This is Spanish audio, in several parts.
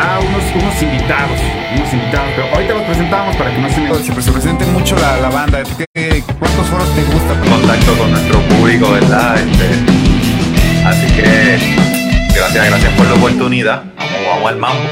a unos, unos invitados, unos invitados, pero ahorita los presentamos para que no se me... Se, se presente mucho la, la banda. ¿Qué- ¿Cuántos foros te gusta? contacto con nuestro público, ¿verdad? Este, así que gracias, gracias por la oportunidad. Vamos, vamos al mambo.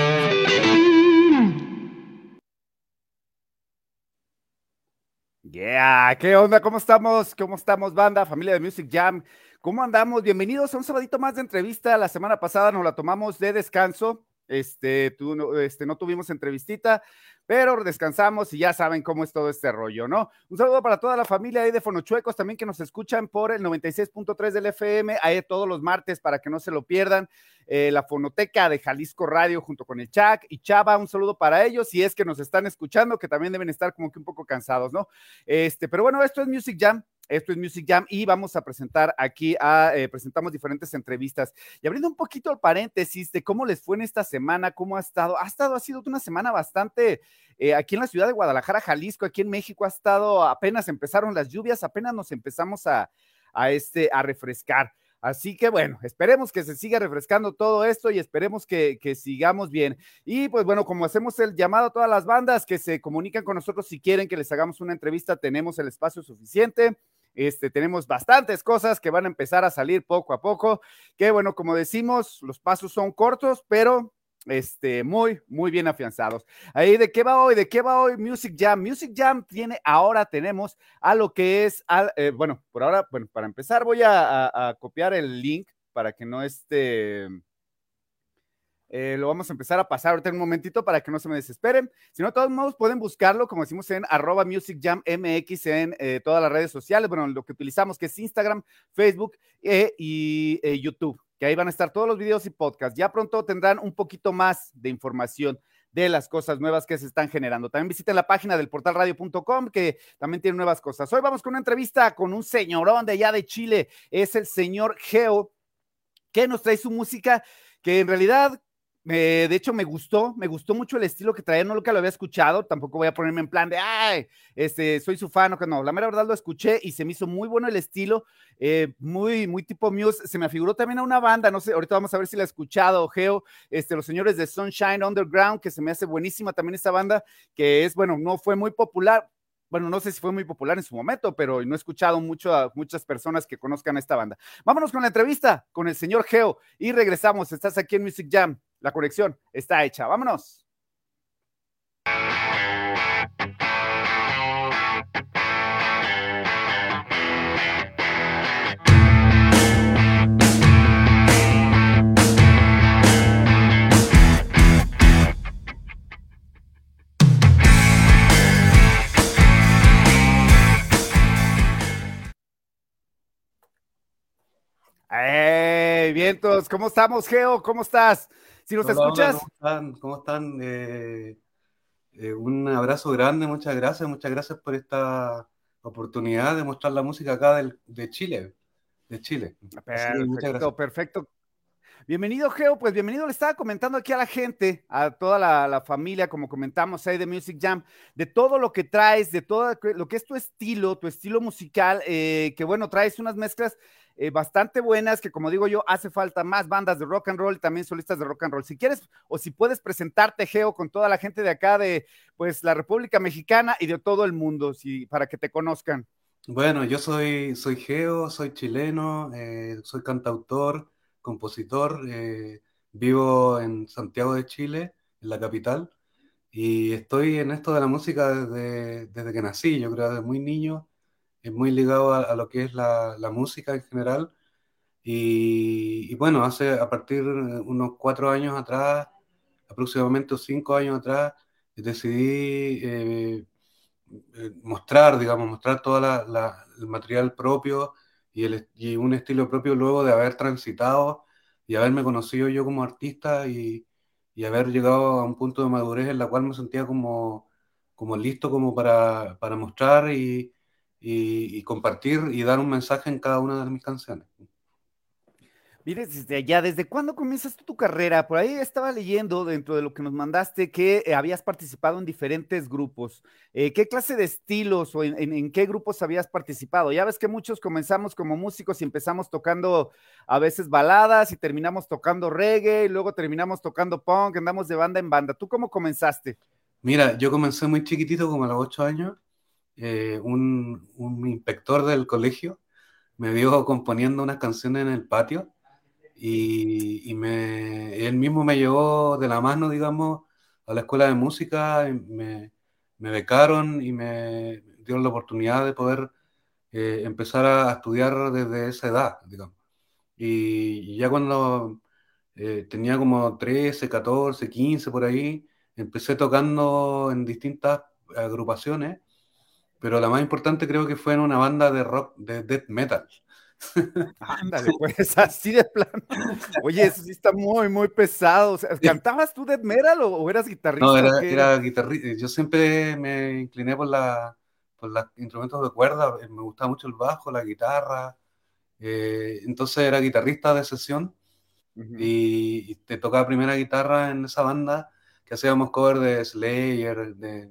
Yeah, ¿qué onda? ¿Cómo estamos? ¿Cómo estamos, banda? Familia de Music Jam. ¿Cómo andamos? Bienvenidos a un sabadito más de entrevista. La semana pasada nos la tomamos de descanso. Este, tú, no- este, no tuvimos entrevistita, pero descansamos y ya saben cómo es todo este rollo, ¿no? Un saludo para toda la familia ahí de Fonochuecos también que nos escuchan por el 96.3 del FM, ahí todos los martes para que no se lo pierdan. Eh, la Fonoteca de Jalisco Radio junto con el Chac y Chava, un saludo para ellos, si es que nos están escuchando, que también deben estar como que un poco cansados, ¿no? Este, pero bueno, esto es Music Jam. Esto es Music Jam y vamos a presentar aquí, a, eh, presentamos diferentes entrevistas. Y abriendo un poquito el paréntesis de cómo les fue en esta semana, cómo ha estado, ha estado, ha sido una semana bastante, eh, aquí en la ciudad de Guadalajara, Jalisco, aquí en México ha estado, apenas empezaron las lluvias, apenas nos empezamos a, a, este, a refrescar. Así que bueno, esperemos que se siga refrescando todo esto y esperemos que, que, sigamos bien. Y pues bueno, como hacemos el llamado a todas las bandas que se comunican con nosotros si quieren que les hagamos una entrevista, tenemos el espacio suficiente. Este, tenemos bastantes cosas que van a empezar a salir poco a poco, que bueno, como decimos, los pasos son cortos, pero este, muy, muy bien afianzados. Ahí, ¿de qué va hoy? ¿De qué va hoy Music Jam? Music Jam tiene, ahora tenemos a lo que es, al, eh, bueno, por ahora, bueno, para empezar voy a, copiar el link para que no esté... Eh, lo vamos a empezar a pasar ahorita en un momentito para que no se me desesperen. Si no, de todos modos pueden buscarlo, como decimos en arroba Music Jam MX en eh, todas las redes sociales. Bueno, lo que utilizamos que es Instagram, Facebook eh, y YouTube, que ahí van a estar todos los videos y podcasts. Ya pronto tendrán un poquito más de información de las cosas nuevas que se están generando. También visiten la página del portalradio.com que también tiene nuevas cosas. Hoy vamos con una entrevista con un señorón de allá de Chile, es el señor Geo, que nos trae su música que en realidad de hecho, me gustó, me gustó mucho el estilo que traía, no lo que lo había escuchado, tampoco voy a ponerme en plan de, ay, este, soy su fan, o que no, la mera verdad lo escuché y se me hizo muy bueno el estilo, eh, muy, muy tipo Muse, se me afiguró también a una banda, no sé, ahorita vamos a ver si la ha escuchado, Geo, este, los señores de Sunshine Underground, que se me hace buenísima también esta banda, que es, bueno, no fue muy popular, bueno, no sé si fue muy popular en su momento, pero no he escuchado mucho a muchas personas que conozcan a esta banda. Vámonos con la entrevista con el señor Geo y regresamos. Estás aquí en Music Jam. La conexión está hecha. Vámonos. Vientos! ¿Cómo estamos, Geo? ¿Cómo estás? Si nos Hola, escuchas. hola, ¿Cómo están? ¿Cómo están? Eh, eh, un abrazo grande, muchas gracias, muchas gracias por esta oportunidad de mostrar la música acá del, de Chile, de Chile. Perfecto, perfecto. Bienvenido, Geo. Pues bienvenido. Le estaba comentando aquí a la gente, a toda la, la, familia, como comentamos ahí de Music Jam, de todo lo que traes, de todo lo que es tu estilo, tu estilo musical, eh, que bueno, traes unas mezclas eh, bastante buenas, que como digo yo, hace falta más bandas de rock and roll, también solistas de rock and roll. Si quieres o si puedes presentarte, Geo, con toda la gente de acá de pues la República Mexicana y de todo el mundo, si, para que te conozcan. Bueno, yo soy, soy Geo, soy chileno, eh, soy cantautor, compositor, eh, vivo en Santiago de Chile, en la capital, y estoy en esto de la música desde, desde que nací, yo creo desde muy niño, es muy ligado a, a lo que es la, la, música en general. Y, y, bueno, hace a partir de unos cuatro años atrás, aproximadamente cinco años atrás, decidí eh, mostrar, digamos, mostrar todo el material propio y, el, y, un estilo propio luego de haber transitado y haberme conocido yo como artista y, y haber llegado a un punto de madurez en la cual me sentía como, como listo como para, para mostrar y, y, y, compartir y dar un mensaje en cada una de mis canciones. Mire, desde allá, ¿desde cuándo comienzas tu carrera? Por ahí estaba leyendo dentro de lo que nos mandaste que eh, habías participado en diferentes grupos. Eh, ¿Qué clase de estilos o en, en, qué grupos habías participado? Ya ves que muchos comenzamos como músicos y empezamos tocando a veces baladas y terminamos tocando reggae y luego terminamos tocando punk, andamos de banda en banda. ¿Tú cómo comenzaste? Mira, yo comencé muy chiquitito, como a los ocho años. Eh, un, un inspector del colegio me vio componiendo unas canciones en el patio y, y me, él mismo me llevó de la mano, digamos, a la escuela de música, me, me becaron y me dieron la oportunidad de poder eh, empezar a estudiar desde esa edad, digamos. Y, y ya cuando eh, tenía como 13, 14, 15 por ahí, empecé tocando en distintas agrupaciones, pero la más importante creo que fue en una banda de rock, de death metal. Ándale, pues así de plano. Oye, eso sí está muy, muy pesado. O sea, ¿Cantabas tú death metal o, o eras guitarrista? No, era, era guitarrista. Yo siempre me incliné por, la, por los instrumentos de cuerda. Me gustaba mucho el bajo, la guitarra. Eh, entonces era guitarrista de sesión uh -huh. y, y, te tocaba primera guitarra en esa banda que hacíamos cover de Slayer, de,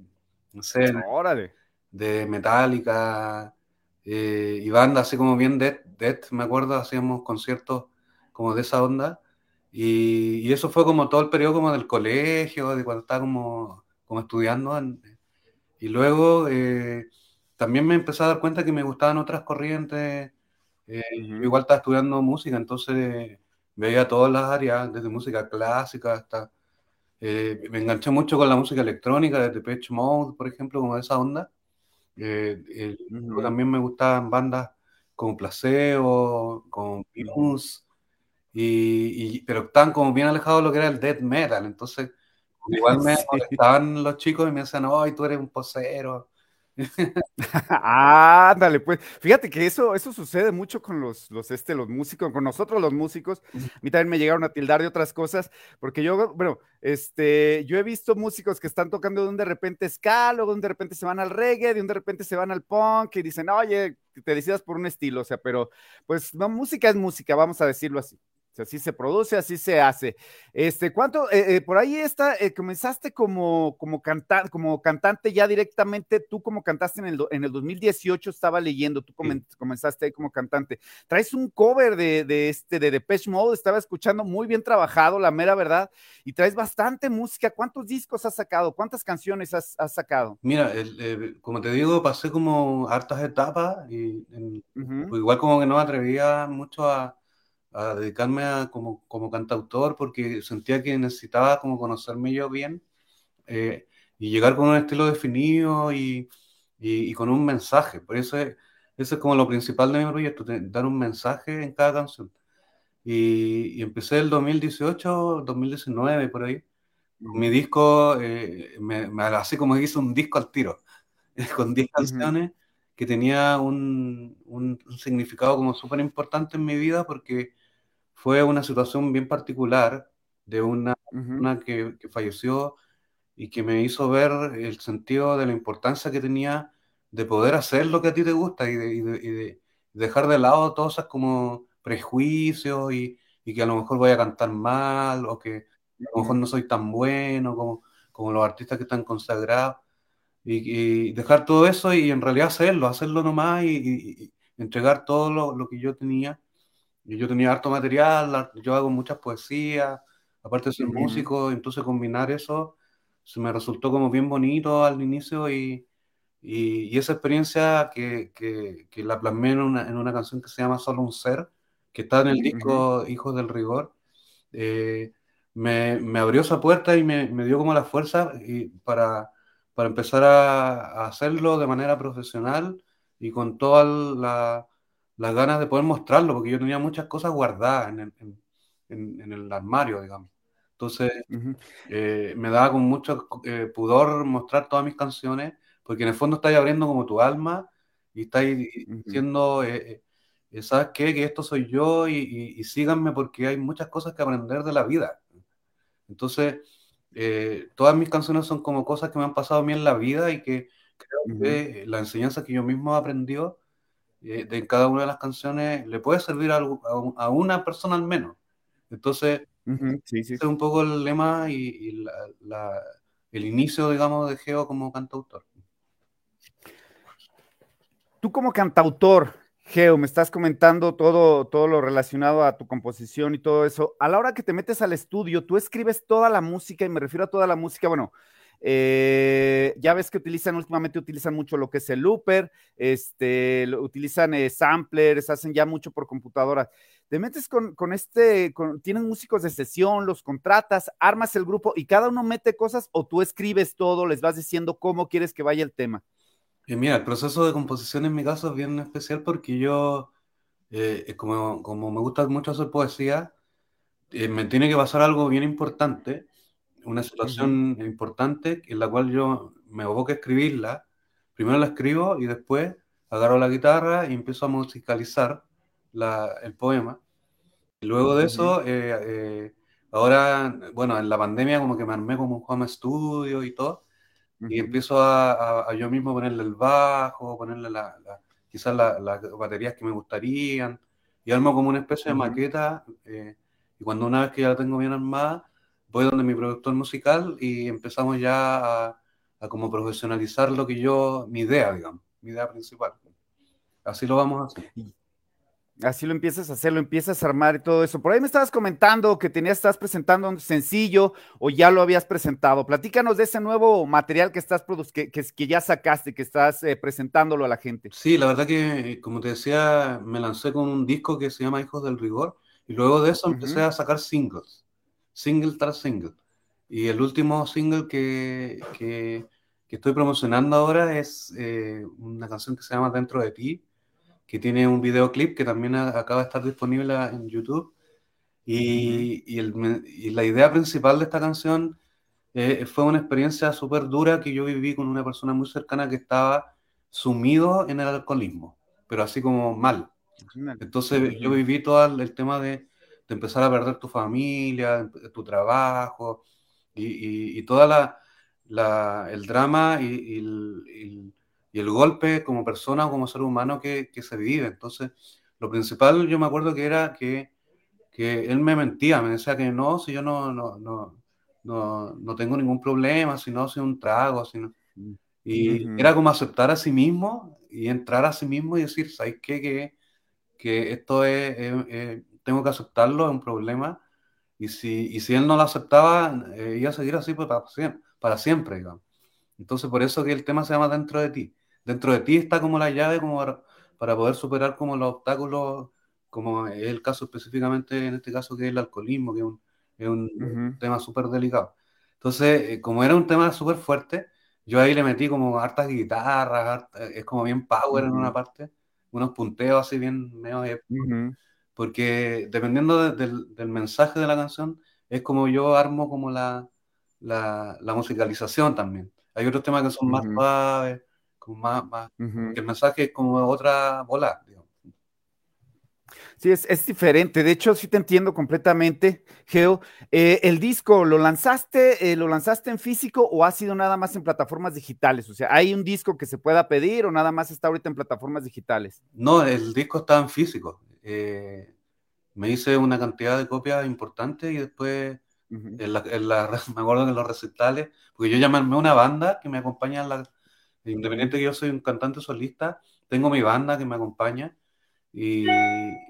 no sé, Órale. De Metallica, eh, y banda así como bien Death, Death, me acuerdo, hacíamos conciertos como de esa onda, y, y, eso fue como todo el periodo como del colegio, de cuando estaba como, como estudiando, y luego eh, también me empecé a dar cuenta que me gustaban otras corrientes, eh, -huh. igual estaba estudiando música, entonces veía todas las áreas, desde música clásica hasta eh, me enganché mucho con la música electrónica, de Depeche Mode, por ejemplo, como de esa onda. Eh, eh, uh -huh. También me gustaban bandas como Placebo, con Muse, y, y, pero estaban como bien alejados de lo que era el death metal. Entonces, igual me sí. molestaban los chicos y me decían, ay, tú eres un posero. Ándale, pues. Fíjate que eso, eso sucede mucho con los, los, este, los músicos, con nosotros los músicos. A mí también me llegaron a tildar de otras cosas, porque yo, bueno, este, yo he visto músicos que están tocando de un de repente ska, luego de un de repente se van al reggae, de un de repente se van al punk y dicen, oye, te decidas por un estilo, o sea, pero pues no, música es música, vamos a decirlo así así se produce, así se hace. Este, ¿cuánto? Eh, eh, por ahí está, eh, comenzaste como, como, canta, como cantante ya directamente, tú como cantaste en el, en el 2018, estaba leyendo, tú sí. comenzaste ahí como cantante. Traes un cover de, de este, de Depeche Mode, estaba escuchando muy bien trabajado, la mera verdad, y traes bastante música. ¿Cuántos discos has sacado? ¿Cuántas canciones has, has sacado? Mira, el, el, como te digo, pasé como hartas etapas y en, uh -huh. igual como que no me atrevía mucho a a dedicarme a, como, como cantautor porque sentía que necesitaba como conocerme yo bien eh, y llegar con un estilo definido y, y, y, con un mensaje. Por eso es, eso es como lo principal de mi proyecto, dar un mensaje en cada canción. Y, y empecé el 2018, 2019, por ahí. Mi disco, eh, me, me, así como hice un disco al tiro, con 10 canciones que tenía un, un, un significado como súper importante en mi vida porque fue una situación bien particular de una uh -huh. que, que, falleció y que me hizo ver el sentido de la importancia que tenía de poder hacer lo que a ti te gusta y de, y de, y de dejar de lado todos esos como prejuicios y, y, que a lo mejor voy a cantar mal o que a lo mejor no soy tan bueno como, como los artistas que están consagrados y, y dejar todo eso y en realidad hacerlo, hacerlo nomás y, entregar todo lo, lo que yo tenía yo tenía harto material, yo hago muchas poesías, aparte ser uh -huh. músico, entonces combinar eso se me resultó como bien bonito al inicio y, y, y esa experiencia que, que, que, la plasmé en una, en una canción que se llama Solo un Ser, que está en el disco uh -huh. Hijos del Rigor, eh, me, me, abrió esa puerta y me, me, dio como la fuerza y para, para empezar a, a hacerlo de manera profesional y con toda la las ganas de poder mostrarlo, porque yo tenía muchas cosas guardadas en el, en, en, en el armario, digamos. Entonces, uh -huh. eh, me daba con mucho eh, pudor mostrar todas mis canciones, porque en el fondo estáis abriendo como tu alma y estáis uh -huh. diciendo, eh, eh, ¿sabes qué? Que esto soy yo y, y, y, síganme porque hay muchas cosas que aprender de la vida. Entonces, eh, todas mis canciones son como cosas que me han pasado a mí en la vida y que creo uh -huh. que la enseñanza que yo mismo he aprendido eh, de cada una de las canciones le puede servir a, a, una persona al menos. Entonces, sí, sí. es un poco el lema y, el inicio, digamos, de Geo como cantautor. Tú como cantautor, Geo, me estás comentando todo, todo lo relacionado a tu composición y todo eso. A la hora que te metes al estudio, tú escribes toda la música, y me refiero a toda la música, bueno, eh, ya ves que utilizan, últimamente utilizan mucho lo que es el looper, este, utilizan eh, samplers, hacen ya mucho por computadora. Te metes con, con este, con, músicos de sesión, los contratas, armas el grupo y cada uno mete cosas o tú escribes todo, les vas diciendo cómo quieres que vaya el tema. Y mira, el proceso de composición en mi caso es bien especial porque yo, eh, como, como, me gusta mucho hacer poesía, eh, me tiene que pasar algo bien importante, una situación importante en la cual yo me aboco a escribirla. Primero la escribo y después agarro la guitarra y empiezo a musicalizar la, el poema. Y luego de eso, eh, ahora, bueno, en la pandemia como que me armé como un home estudio y todo y empiezo a, yo mismo ponerle el bajo, ponerle la, quizás las baterías que me gustarían, y armo como una especie de maqueta, eh, y cuando una vez que ya la tengo bien armada, voy donde mi productor musical y empezamos ya a, a como profesionalizar lo que yo, mi idea, digamos, mi idea principal. Así lo vamos a hacer. Así lo empiezas a hacer, lo empiezas a armar y todo eso. Por ahí me estabas comentando que tenías, estás presentando un sencillo o ya lo habías presentado. Platícanos de ese nuevo material que estás que, que, que ya sacaste, que estás eh, presentándolo a la gente. Sí, la verdad que, como te decía, me lancé con un disco que se llama Hijos del Rigor y luego de eso empecé a sacar singles, single tras single. Y el último single que, que, estoy promocionando ahora es eh, una canción que se llama Dentro de ti que tiene un videoclip que también acaba de estar disponible en YouTube. Y, y, la idea principal de esta canción eh, fue una experiencia súper dura que yo viví con una persona muy cercana que estaba sumido en el alcoholismo, pero así como mal. Entonces yo viví todo el, tema de, de, empezar a perder tu familia, tu trabajo y, y toda la, la, el drama y, el, y el golpe como persona o como ser humano que, que, se vive. Entonces, lo principal yo me acuerdo que era que, que él me mentía, me decía que no, si yo no, no, no, no, no tengo ningún problema, si no, soy un trago, si Y era como aceptar a sí mismo y entrar a sí mismo y decir, ¿sabes qué? Que, que esto es, tengo que aceptarlo, es un problema. Y si, y si él no lo aceptaba, eh, iba a seguir así pues, para, para siempre, digamos. Entonces, por eso que el tema se llama Dentro de ti dentro de ti está como la llave como para, poder superar como los obstáculos, como es el caso específicamente en este caso que es el alcoholismo, que es un, tema súper delicado. Entonces, eh, como era un tema súper fuerte, yo ahí le metí como hartas guitarras, es como bien power en una parte, unos punteos así bien medio porque dependiendo del, mensaje de la canción, es como yo armo como la, la, musicalización también. Hay otros temas que son más suaves, más, el mensaje es como otra bola. Sí, es, diferente. De hecho, sí te entiendo completamente, Geo. Eh, ¿El disco lo lanzaste, eh, lo lanzaste en físico o ha sido nada más en plataformas digitales? O sea, ¿hay un disco que se pueda pedir o nada más está ahorita en plataformas digitales? No, el disco está en físico. Eh, me hice una cantidad de copias importantes y después en la, me acuerdo de los recitales, porque yo llamé a una banda que me acompaña en la, Independiente que yo soy un cantante solista, tengo mi banda que me acompaña y,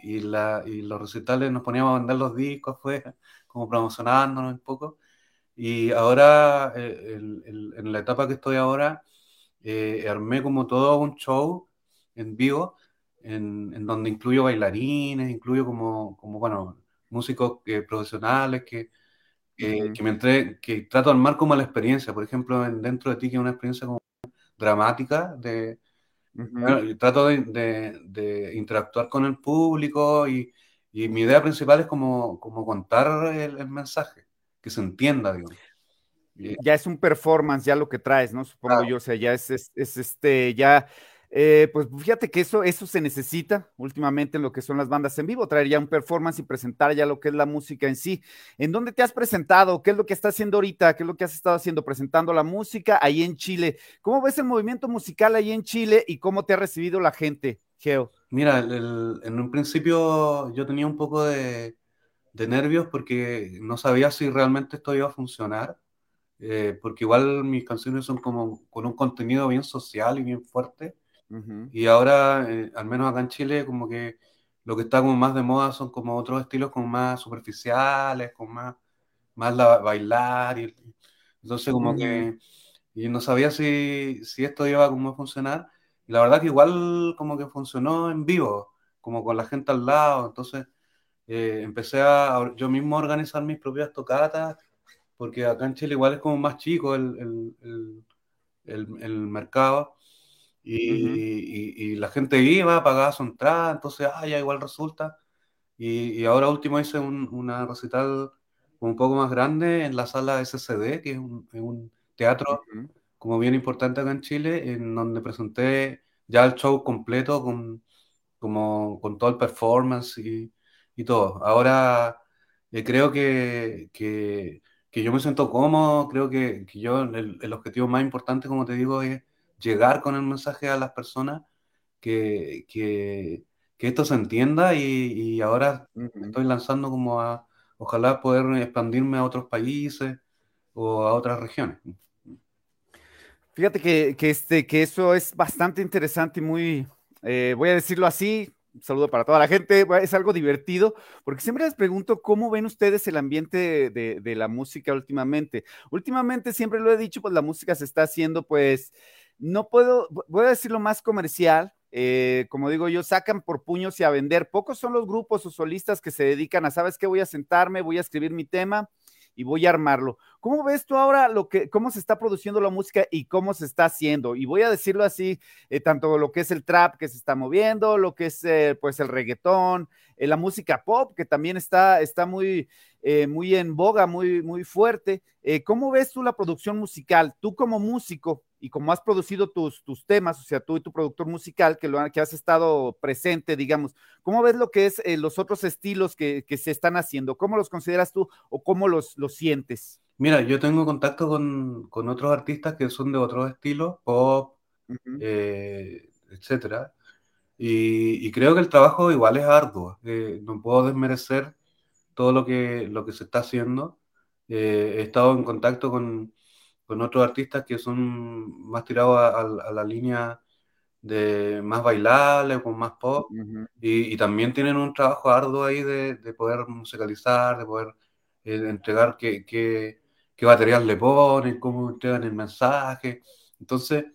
y, la, y los recitales nos poníamos a vender los discos, fue como promocionándonos un poco. Y ahora, eh, en la etapa que estoy ahora, eh, armé como todo un show en vivo, en, en donde incluyo bailarines, incluyo como, como bueno, músicos eh, profesionales que, que me entré, que trato de armar como la experiencia, por ejemplo, dentro de ti, que es una experiencia como dramática de... trato de, interactuar con el público y, mi idea principal es como, como contar el, mensaje, que se entienda, digamos. Ya es un performance, ya lo que traes, ¿no? Supongo yo, o sea, ya es, es, es este, ya eh, pues fíjate que eso, eso se necesita últimamente en lo que son las bandas en vivo, traer ya un performance y presentar ya lo que es la música en sí. ¿En dónde te has presentado? ¿Qué es lo que estás haciendo ahorita? ¿Qué es lo que has estado haciendo? Presentando la música ahí en Chile. ¿Cómo ves el movimiento musical ahí en Chile y cómo te ha recibido la gente, Geo? Mira, en un principio yo tenía un poco de, de nervios porque no sabía si realmente esto iba a funcionar, eh, porque igual mis canciones son como con un contenido bien social y bien fuerte, Y ahora, eh, al menos acá en Chile, como que lo que está como más de moda son como otros estilos como más superficiales, con más, más la, bailar, y entonces como ujú, que y no sabía si, si esto iba como a funcionar. Y la verdad que igual como que funcionó en vivo, como con la gente al lado. Entonces eh, empecé a yo mismo a organizar mis propias tocatas, porque acá en Chile igual es como más chico el, el, el, el- el mercado. ujú, Y, y- y la gente iba, pagaba su entrada, entonces, ah, ya igual resulta. Y, y ahora último hice un, una recital un poco más grande en la sala SCD, que es un, es un teatro ujú, como bien importante acá en Chile, en donde presenté ya el show completo con, como, con todo el performance y, y todo. Ahora eh, creo que, que, que yo me siento cómodo, creo que, que yo el, el objetivo más importante, como te digo, es llegar con el mensaje a las personas, que, que, que esto se entienda y, y ahora estoy lanzando como a, ojalá poder expandirme a otros países o a otras regiones. Fíjate que, que, este, que eso es bastante interesante y muy, eh, voy a decirlo así, un saludo para toda la gente, es algo divertido, porque siempre les pregunto cómo ven ustedes el ambiente de- de la música últimamente. Últimamente, siempre lo he dicho, pues la música se está haciendo, pues, no puedo, voy a decirlo más comercial, eh, como digo yo, sacan por puños y a vender. Pocos son los grupos o solistas que se dedican a, ¿sabes qué? Voy a sentarme, voy a escribir mi tema y voy a armarlo. ¿Cómo ves tú ahora lo que, cómo se está produciendo la música y cómo se está haciendo? Y voy a decirlo así, eh, tanto lo que es el trap que se está moviendo, lo que es eh, pues el reggaetón, la música pop que también está, está muy, muy en boga, muy, muy fuerte. ¿Cómo ves tú la producción musical? Tú como músico y como has producido tus, tus temas, o sea, tú y tu productor musical que, lo, que has estado presente, digamos, ¿cómo ves lo que es eh, los otros estilos que, que, se están haciendo? ¿Cómo los consideras tú o cómo los, los sientes? Mira, yo tengo contacto con, con otros artistas que son de otros estilos, pop, Uh -huh. eh, etcétera. Y, y, creo que el trabajo igual es arduo. Eh, no puedo desmerecer todo lo que, lo que se está haciendo. Eh, he estado en contacto con, con, otros artistas que son más tirados a, a, a la línea de más bailable, con más pop. Uh -huh. y, y, también tienen un trabajo arduo ahí de, de poder musicalizar, de poder eh, entregar qué, qué, qué material le ponen, cómo entregan el mensaje. Entonces,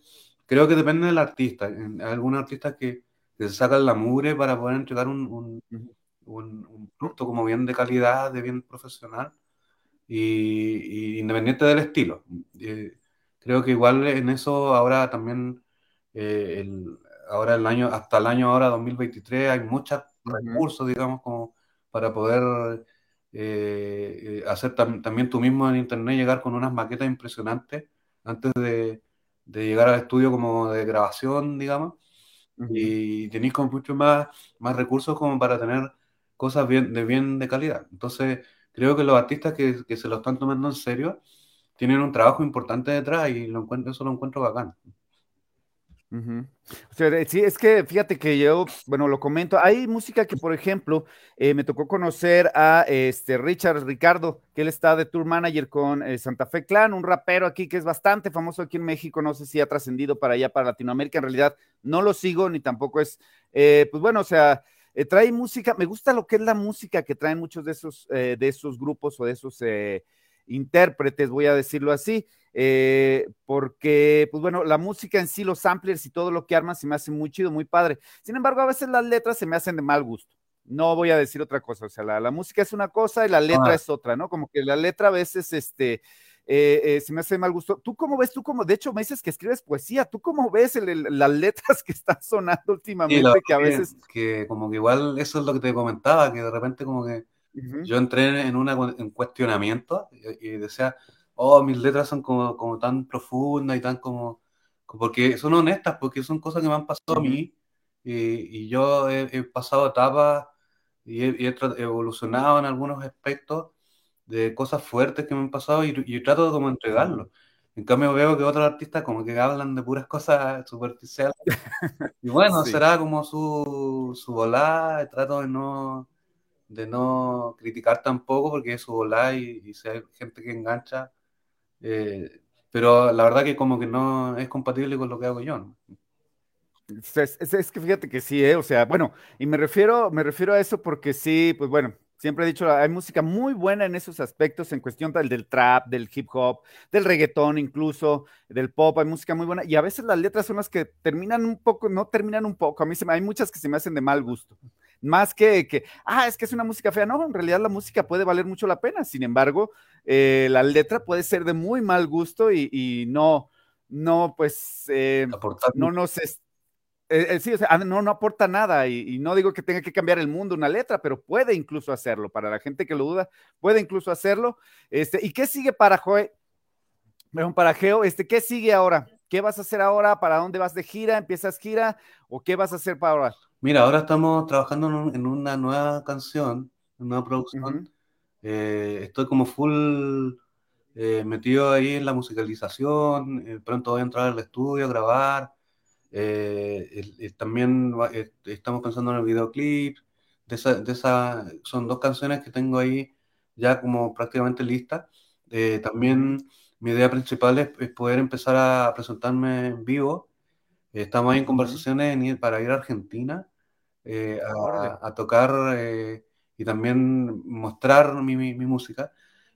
creo que depende del artista. Hay algunos artistas que, que se sacan la mugre para poder entregar un, un, -huh. un, un producto como bien de calidad, de bien profesional y, y independiente del estilo. Eh, creo que igual en eso ahora también, eh, el, ahora el año, hasta el año ahora 2023 hay muchos recursos, digamos, como para poder eh, hacer tam también tú mismo en internet, llegar con unas maquetas impresionantes antes de, de llegar al estudio como de grabación, digamos, uh -huh. y tenéis con mucho más, más recursos como para tener cosas bien, de bien de calidad. Entonces, creo que los artistas que, que, se lo están tomando en serio tienen un trabajo importante detrás y lo encuentro, eso lo encuentro bacán. Uh -huh. o sea, sí, es que fíjate que yo, bueno, lo comento, hay música que, por ejemplo, eh, me tocó conocer a este Richard Ricardo, que él está de tour manager con eh, Santa Fe Clan, un rapero aquí que es bastante famoso aquí en México, no sé si ha trascendido para allá, para Latinoamérica, en realidad no lo sigo, ni tampoco es, eh, pues bueno, o sea, eh, trae música, me gusta lo que es la música que traen muchos de esos, eh, de esos grupos o de esos eh, intérpretes, voy a decirlo así, porque, pues bueno, la música en sí, los samplers y todo lo que arman se me hace muy chido, muy padre. Sin embargo, a veces las letras se me hacen de mal gusto. No voy a decir otra cosa, o sea, la, la música es una cosa y la letra ah. es otra, ¿no? Como que la letra a veces, este, eh, eh, se me hace mal gusto. ¿Tú cómo ves? Tú como, de hecho, me dices que escribes poesía. ¿Tú cómo ves el, el, las letras que están sonando últimamente? Sí, que a veces. Que como que igual eso es lo que te comentaba, que de repente como que uh -huh. yo entré en, una, en cuestionamiento y, y, decía, oh, mis letras son como, como tan profundas y tan como, porque son honestas, porque son cosas que me han pasado uh -huh. a mí y, y yo he, he, pasado etapas y he, he, evolucionado en algunos aspectos de cosas fuertes que me han pasado y, y trato de como entregarlo. En cambio veo que otros artistas como que hablan de puras cosas superficiales. Y bueno, Sí. será como su, su volada, trato de no, de no criticar tampoco porque es su volada y, y si hay gente que engancha, eh, pero la verdad que como que no es compatible con lo que hago yo, ¿no? Es, es- es que fíjate que sí, ¿eh? O sea, bueno, y me refiero, me refiero a eso porque sí, pues bueno, siempre he dicho, hay música muy buena en esos aspectos, en cuestión del, del trap, del hip hop, del reggaetón incluso, del pop, hay música muy buena, y a veces las letras son las que terminan un poco, no terminan un poco, a mí se me, hay muchas que se me hacen de mal gusto, más que, que, ah, es que es una música fea, no, en realidad la música puede valer mucho la pena, sin embargo, eh, la letra puede ser de muy mal gusto y, y no, no, pues, eh, no nos... eh, eh, sí, o sea, no, no aporta nada y, y no digo que tenga que cambiar el mundo una letra, pero puede incluso hacerlo. Para la gente que lo duda, puede incluso hacerlo. Este, ¿Y qué sigue para Joe? Para Geo, este, ¿qué sigue ahora? ¿Qué vas a hacer ahora? ¿Para dónde vas de gira? ¿Empiezas gira? ¿O qué vas a hacer para ahora? Mira, ahora estamos trabajando en, un- en una nueva canción, una nueva producción. Eh, estoy como full eh, metido ahí en la musicalización. pronto voy a entrar al estudio a grabar. Eh, también va- eh, estamos pensando en el videoclip. De esa, de esa, son dos canciones que tengo ahí ya como prácticamente listas. Eh, también mi idea principal es, es poder empezar a presentarme en vivo. Estamos ahí en conversaciones en ir- para ir a Argentina eh, a, a tocar eh, y también mostrar mi, mi- mi música.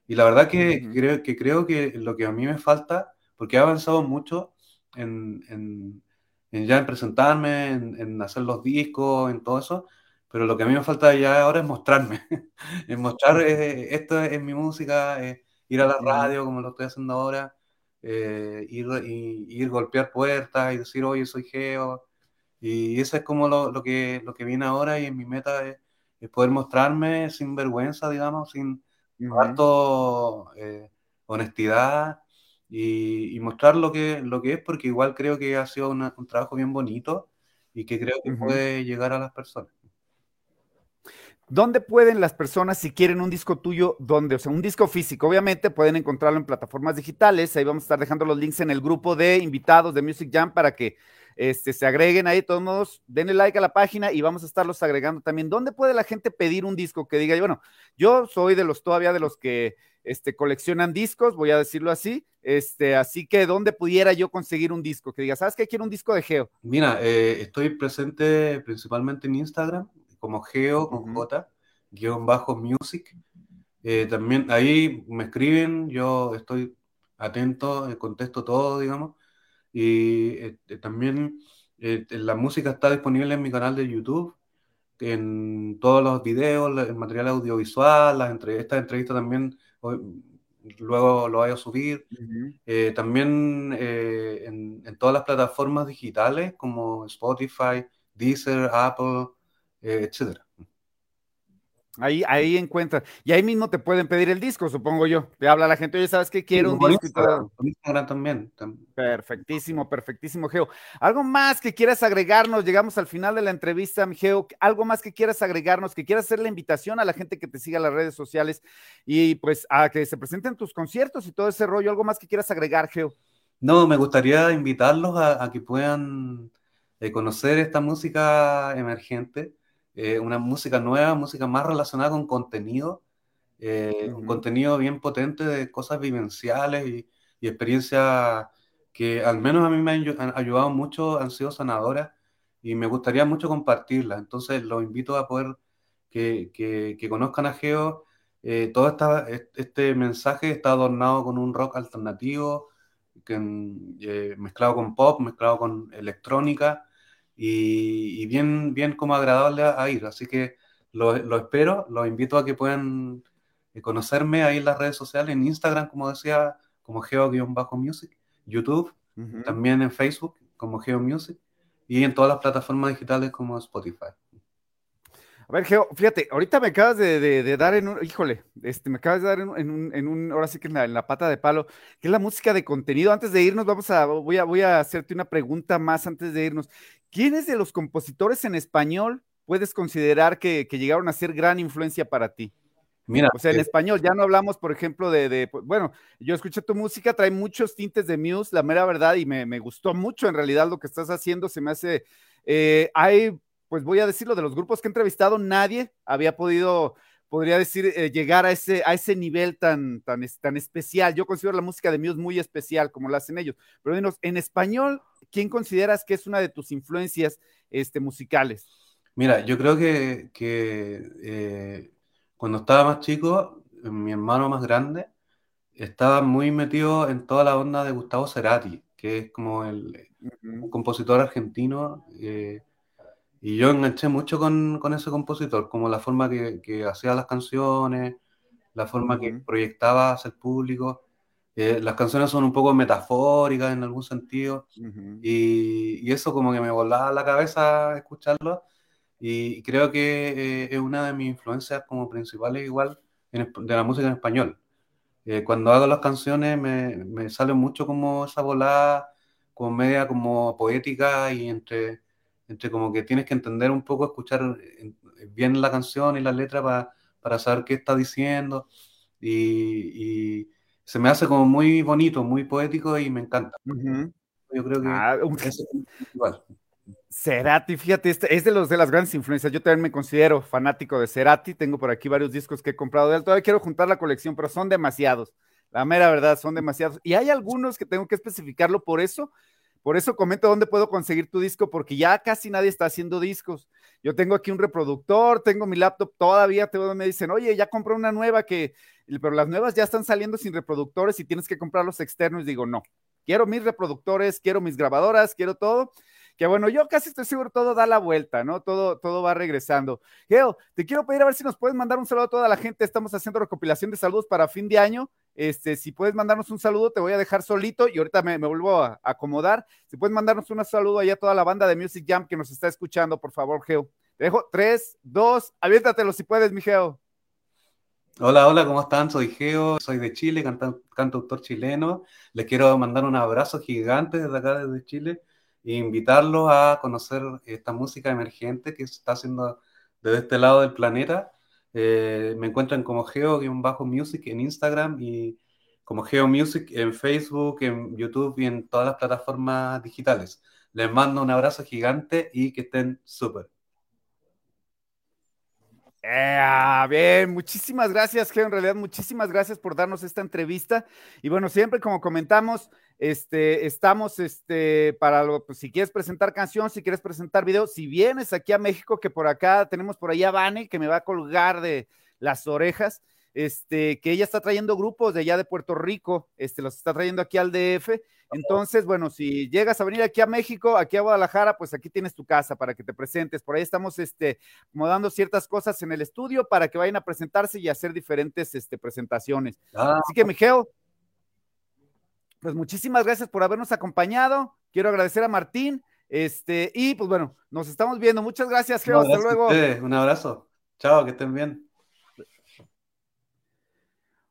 Y la verdad que Ujú. creo, que creo que lo que a mí me falta, porque he avanzado mucho en, en- en ya en presentarme, en, en hacer los discos, en todo eso, pero lo que a mí me falta ya ahora es mostrarme, es mostrar eh, esto es mi música, eh, ir a la radio como lo estoy haciendo ahora, eh, ir, y, ir golpear puertas y decir, oye, soy Geo. Y eso es como lo, lo que, lo que viene ahora y en mi meta es, es poder mostrarme sin vergüenza, digamos, sin harto eh, honestidad y, y mostrar lo que, lo que es, porque igual creo que ha sido una- un trabajo bien bonito y que creo que puede llegar a las personas. ¿Dónde pueden las personas, si quieren un disco tuyo, dónde? O sea, un disco físico, obviamente pueden encontrarlo en plataformas digitales. Ahí vamos a estar dejando los links en el grupo de invitados de Music Jam para que este, se agreguen ahí. De todos modos, denle like a la página y vamos a estarlos agregando también. ¿Dónde puede la gente pedir un disco que diga, bueno, yo soy de los todavía de los que este, coleccionan discos, voy a decirlo así. Este, así que, ¿dónde pudiera yo conseguir un disco? Que diga, ¿sabes qué? Quiero un disco de Geo. Mira, eh, estoy presente principalmente en Instagram, como Geo, con Ujú. J, guion bajo music. Eh, también ahí me escriben, yo estoy atento, eh, contesto todo, digamos. Y eh, eh, también eh, la música está disponible en mi canal de YouTube, en todos los videos, el material audiovisual, las entre, esta entrevista también luego lo voy a subir. Eh, también eh, en, en todas las plataformas digitales como Spotify, Deezer, Apple, eh, etcétera. Ahí, ahí encuentran. Y ahí mismo te pueden pedir el disco, supongo yo. Te habla la gente, oye, ¿sabes qué? Quiero un disco. Instagram, también. tam- Perfectísimo, perfectísimo, Geo. ¿Algo más que quieras agregarnos? Llegamos al final de la entrevista, mi Geo. ¿Algo más que quieras agregarnos? Que quieras hacer la invitación a la gente que te siga en las redes sociales y pues a que se presenten tus conciertos y todo ese rollo. ¿Algo más que quieras agregar, Geo? No, me gustaría invitarlos a, a que puedan eh, conocer esta música emergente, eh, una música nueva, música más relacionada con contenido, eh, un contenido bien potente de cosas vivenciales y, y experiencias que al menos a mí me han, ayu- han ayudado mucho, han sido sanadoras y me gustaría mucho compartirlas. Entonces los invito a poder que, que- que conozcan a Geo. Eh, todo esta, este mensaje está adornado con un rock alternativo que, eh, mezclado con pop, mezclado con electrónica y, y bien, bien como agradable a, a ir. Así que lo, lo espero, los invito a que puedan eh, conocerme ahí en las redes sociales, en Instagram, como decía, como geo-music, YouTube, también en Facebook como Geo Music y en todas las plataformas digitales como Spotify. A ver, Geo, fíjate, ahorita me acabas de, de- de dar en un, híjole, este, me acabas de dar en, un- en un, en un- ahora sí que en la, en la pata de palo, que es la música de contenido. Antes de irnos, vamos a, voy a, voy a hacerte una pregunta más antes de irnos. ¿Quiénes de los compositores en español puedes considerar que, que llegaron a ser gran influencia para ti? Mira, o sea, en español, ya no hablamos, por ejemplo, de, pues, bueno, yo escuché tu música, trae muchos tintes de Muse, la mera verdad, y me, gustó mucho en realidad lo que estás haciendo, se me hace, eh, hay, pues voy a decirlo, de los grupos que he entrevistado, nadie había podido, podría decir, eh, llegar a ese, a ese nivel tan, tan, tan especial. Yo considero la música de Muse muy especial, como la hacen ellos. Pero dinos, en español, ¿quién consideras que es una de tus influencias este, musicales? Mira, yo creo que, que eh, cuando estaba más chico, mi hermano más grande estaba muy metido en toda la onda de Gustavo Cerati, que es como el un compositor argentino. Eh, y yo enganché mucho con, con, ese compositor, como la forma que, que hacía las canciones, la forma que proyectaba hacia el público. Eh, las canciones son un poco metafóricas en algún sentido, y, y, eso como que me volaba la cabeza escucharlo y creo que eh, es una de mis influencias como principales igual de la música en español. Eh, cuando hago las canciones me, me, sale mucho como esa volada, como media como poética y entre, entre como que tienes que entender un poco, escuchar bien la canción y la letra para, para saber qué está diciendo. Y, y, se me hace como muy bonito, muy poético y me encanta. Yo creo que ah, es igual. Cerati, fíjate, este es de los de las grandes influencias. Yo también me considero fanático de Cerati. Tengo por aquí varios discos que he comprado de él. Todavía quiero juntar la colección, pero son demasiados. La mera verdad, son demasiados. Y hay algunos que tengo que especificarlo por eso. Por eso comento dónde puedo conseguir tu disco, porque ya casi nadie está haciendo discos. Yo tengo aquí un reproductor, tengo mi laptop todavía, me dicen, oye, ya compré una nueva que, pero las nuevas ya están saliendo sin reproductores y tienes que comprar los externos. Digo, no, quiero mis reproductores, quiero mis grabadoras, quiero todo que bueno, yo casi estoy seguro todo da la vuelta, ¿no? Todo, todo va regresando. Geo, te quiero pedir a ver si nos puedes mandar un saludo a toda la gente. Estamos haciendo recopilación de saludos para fin de año. Este, si puedes mandarnos un saludo, te voy a dejar solito y ahorita me, vuelvo a, acomodar. Si puedes mandarnos un saludo allá a toda la banda de Music Jam que nos está escuchando, por favor, Geo. Dejo tres, dos, aviéntatelo si puedes, mi Geo. Hola, hola, ¿cómo están? Soy Geo, soy de Chile, cantautor chileno. Les quiero mandar un abrazo gigante desde acá, desde Chile e invitarlos a conocer esta música emergente que se está haciendo desde este lado del planeta. Eh, me encuentran como Geo-Music en Instagram y como Geo Music en Facebook, en YouTube y en todas las plataformas digitales. Les mando un abrazo gigante y que estén súper. Bien, muchísimas gracias, Geo. En realidad, muchísimas gracias por darnos esta entrevista. Y bueno, siempre como comentamos, este, estamos este, para lo, pues, si quieres presentar canción, si quieres presentar video, si vienes aquí a México, que por acá tenemos por allá a Vane, que me va a colgar de las orejas, este, que ella está trayendo grupos de allá de Puerto Rico, este, los está trayendo aquí al DF. Entonces, bueno, si llegas a venir aquí a México, aquí a Guadalajara, pues aquí tienes tu casa para que te presentes. Por ahí estamos este, acomodando ciertas cosas en el estudio para que vayan a presentarse y hacer diferentes este, presentaciones. Ah, Así que, Mijeo, pues muchísimas gracias por habernos acompañado. Quiero agradecer a Martín. Este, y pues bueno, nos estamos viendo. Muchas gracias, Geo. Hasta luego. Un abrazo. Chao, que estén bien.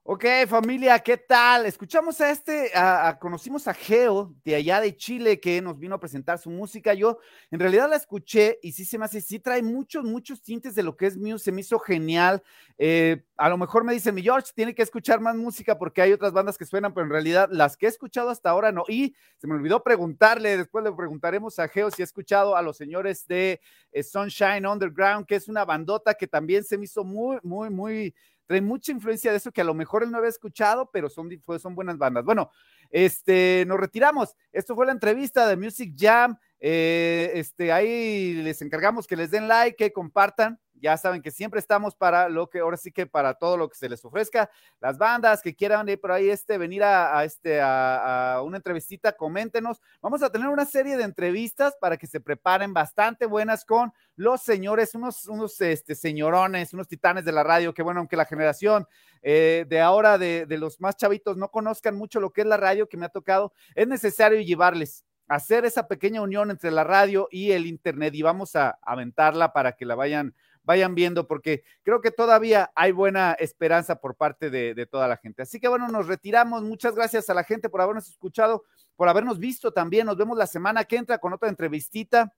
Ok, familia, ¿qué tal? Escuchamos a este, conocimos a Geo de allá de Chile que nos vino a presentar su música. Yo en realidad la escuché y sí se me hace, sí trae muchos, muchos tintes de lo que es Muse, se me hizo genial. Eh, a lo mejor me dice mi George, tiene que escuchar más música porque hay otras bandas que suenan, pero en realidad las que he escuchado hasta ahora no. Y se me olvidó preguntarle, después le preguntaremos a Geo si ha escuchado a los señores de eh, Sunshine Underground, que es una bandota que también se me hizo muy, muy, muy trae mucha influencia de eso que a lo mejor él no había escuchado, pero son, son buenas bandas. Bueno, este, nos retiramos. Esto fue la entrevista de Music Jam. Eh, este, ahí les encargamos que les den like, que compartan ya saben que siempre estamos para lo que, ahora sí que para todo lo que se les ofrezca. Las bandas que quieran ir por ahí, este, venir a, este, a, una entrevistita, coméntenos. Vamos a tener una serie de entrevistas para que se preparen bastante buenas con los señores, unos, unos este, señorones, unos titanes de la radio, que bueno, aunque la generación eh, de ahora de, de los más chavitos no conozcan mucho lo que es la radio que me ha tocado, es necesario llevarles hacer esa pequeña unión entre la radio y el internet y vamos a aventarla para que la vayan vayan viendo, porque creo que todavía hay buena esperanza por parte de, toda la gente. Así que bueno, nos retiramos. Muchas gracias a la gente por habernos escuchado, por habernos visto también. Nos vemos la semana que entra con otra entrevistita.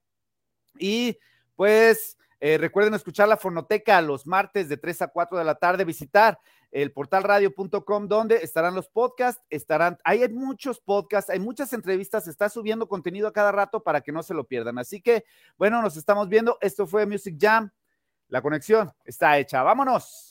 Y pues Eh, recuerden escuchar la fonoteca los martes de 3 a 4 de la tarde, visitar el portal radio.com donde estarán los podcasts, estarán, hay muchos podcasts, hay muchas entrevistas, se está subiendo contenido a cada rato para que no se lo pierdan. Así que, bueno, nos estamos viendo. Esto fue Music Jam. La conexión está hecha. Vámonos.